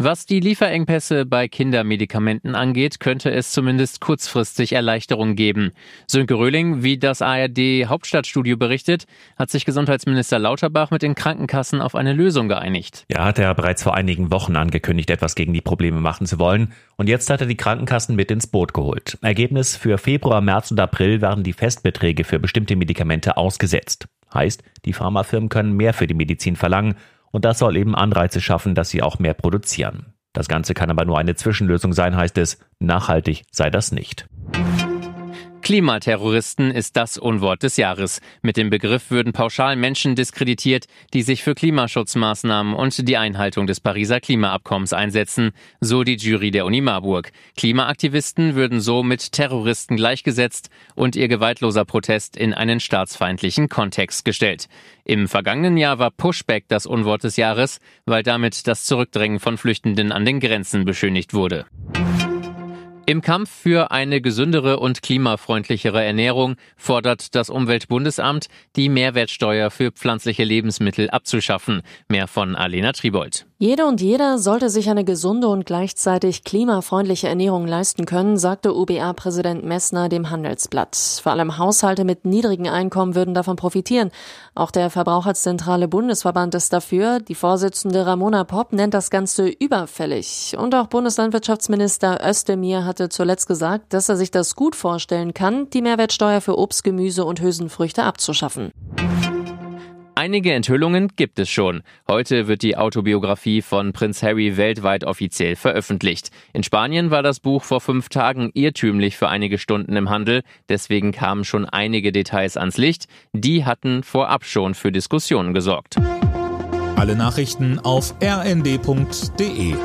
Was die Lieferengpässe bei Kindermedikamenten angeht, könnte es zumindest kurzfristig Erleichterungen geben. Sönke Röhling, wie das ARD Hauptstadtstudio berichtet, hat sich Gesundheitsminister Lauterbach mit den Krankenkassen auf eine Lösung geeinigt. Ja, hat er bereits vor einigen Wochen angekündigt, etwas gegen die Probleme machen zu wollen. Und jetzt hat er die Krankenkassen mit ins Boot geholt. Ergebnis für Februar, März und April waren die Festbeträge für bestimmte Medikamente ausgesetzt. Heißt, die Pharmafirmen können mehr für die Medizin verlangen und das soll eben Anreize schaffen, dass sie auch mehr produzieren. Das Ganze kann aber nur eine Zwischenlösung sein, heißt es. Nachhaltig sei das nicht. Klimaterroristen ist das Unwort des Jahres. Mit dem Begriff würden pauschal Menschen diskreditiert, die sich für Klimaschutzmaßnahmen und die Einhaltung des Pariser Klimaabkommens einsetzen, so die Jury der Uni Marburg. Klimaaktivisten würden so mit Terroristen gleichgesetzt und ihr gewaltloser Protest in einen staatsfeindlichen Kontext gestellt. Im vergangenen Jahr war Pushback das Unwort des Jahres, weil damit das Zurückdrängen von Flüchtenden an den Grenzen beschönigt wurde. Im Kampf für eine gesündere und klimafreundlichere Ernährung fordert das Umweltbundesamt, die Mehrwertsteuer für pflanzliche Lebensmittel abzuschaffen. Mehr von Alena Tribold. Jede und jeder sollte sich eine gesunde und gleichzeitig klimafreundliche Ernährung leisten können, sagte UBA-Präsident Messner dem Handelsblatt. Vor allem Haushalte mit niedrigen Einkommen würden davon profitieren. Auch der Verbraucherzentrale Bundesverband ist dafür. Die Vorsitzende Ramona Popp nennt das Ganze überfällig. Und auch Bundeslandwirtschaftsminister Özdemir hatte zuletzt gesagt, dass er sich das gut vorstellen kann, die Mehrwertsteuer für Obst, Gemüse und Hülsenfrüchte abzuschaffen. Einige Enthüllungen gibt es schon. Heute wird die Autobiografie von Prinz Harry weltweit offiziell veröffentlicht. In Spanien war das Buch vor fünf Tagen irrtümlich für einige Stunden im Handel. Deswegen kamen schon einige Details ans Licht. Die hatten vorab schon für Diskussionen gesorgt. Alle Nachrichten auf rnd.de